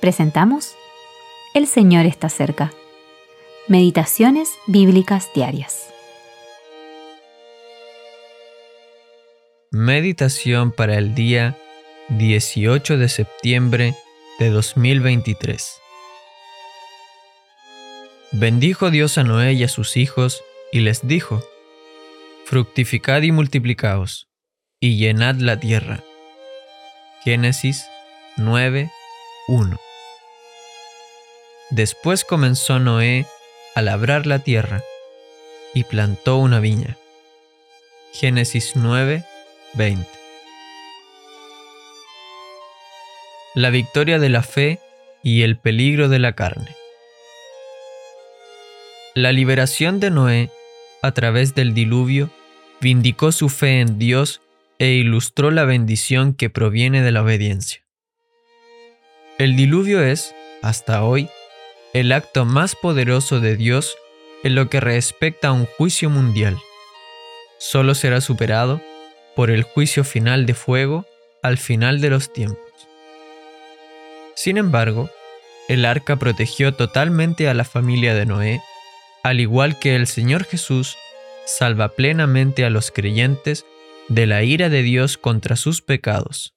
presentamos El Señor está cerca. Meditaciones Bíblicas Diarias. Meditación para el día 18 de septiembre de 2023. Bendijo Dios a Noé y a sus hijos y les dijo, Fructificad y multiplicaos, y llenad la tierra. Génesis 9, 1. Después comenzó Noé a labrar la tierra y plantó una viña. Génesis 9, 20. La victoria de la fe y el peligro de la carne. La liberación de Noé a través del diluvio vindicó su fe en Dios e ilustró la bendición que proviene de la obediencia. El diluvio es, hasta hoy, el acto más poderoso de Dios en lo que respecta a un juicio mundial. Solo será superado por el juicio final de fuego al final de los tiempos. Sin embargo, el arca protegió totalmente a la familia de Noé, al igual que el Señor Jesús salva plenamente a los creyentes de la ira de Dios contra sus pecados.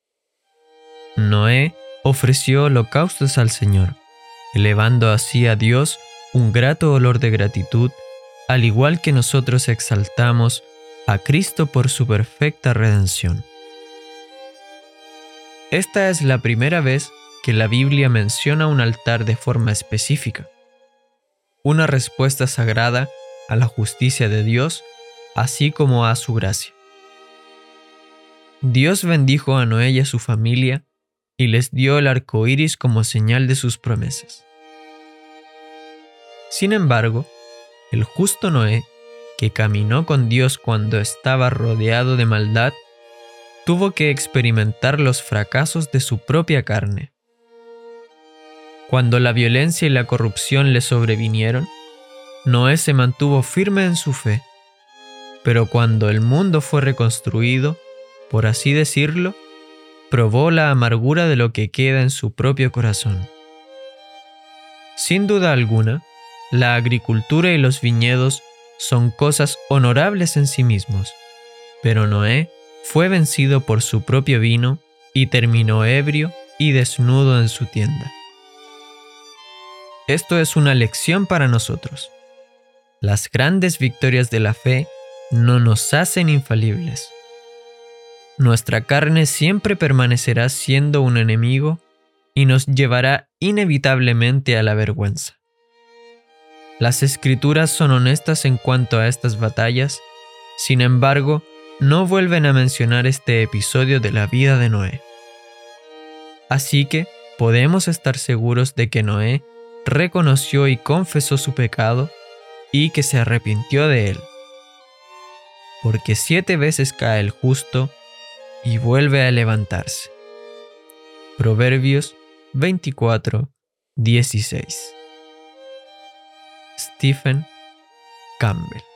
Noé ofreció holocaustos al Señor, elevando así a Dios un grato olor de gratitud, al igual que nosotros exaltamos a Cristo por su perfecta redención. Esta es la primera vez que la Biblia menciona un altar de forma específica, una respuesta sagrada a la justicia de Dios, así como a su gracia. Dios bendijo a Noé y a su familia y les dio el arco iris como señal de sus promesas. Sin embargo, el justo Noé, que caminó con Dios cuando estaba rodeado de maldad, tuvo que experimentar los fracasos de su propia carne. Cuando la violencia y la corrupción le sobrevinieron, Noé se mantuvo firme en su fe, pero cuando el mundo fue reconstruido, por así decirlo, probó la amargura de lo que queda en su propio corazón. Sin duda alguna, la agricultura y los viñedos son cosas honorables en sí mismos, pero Noé fue vencido por su propio vino y terminó ebrio y desnudo en su tienda. Esto es una lección para nosotros. Las grandes victorias de la fe no nos hacen infalibles. Nuestra carne siempre permanecerá siendo un enemigo y nos llevará inevitablemente a la vergüenza. Las escrituras son honestas en cuanto a estas batallas, sin embargo, no vuelven a mencionar este episodio de la vida de Noé. Así que podemos estar seguros de que Noé reconoció y confesó su pecado y que se arrepintió de él. Porque siete veces cae el justo y vuelve a levantarse. Proverbios 24, 16. Stephen Campbell.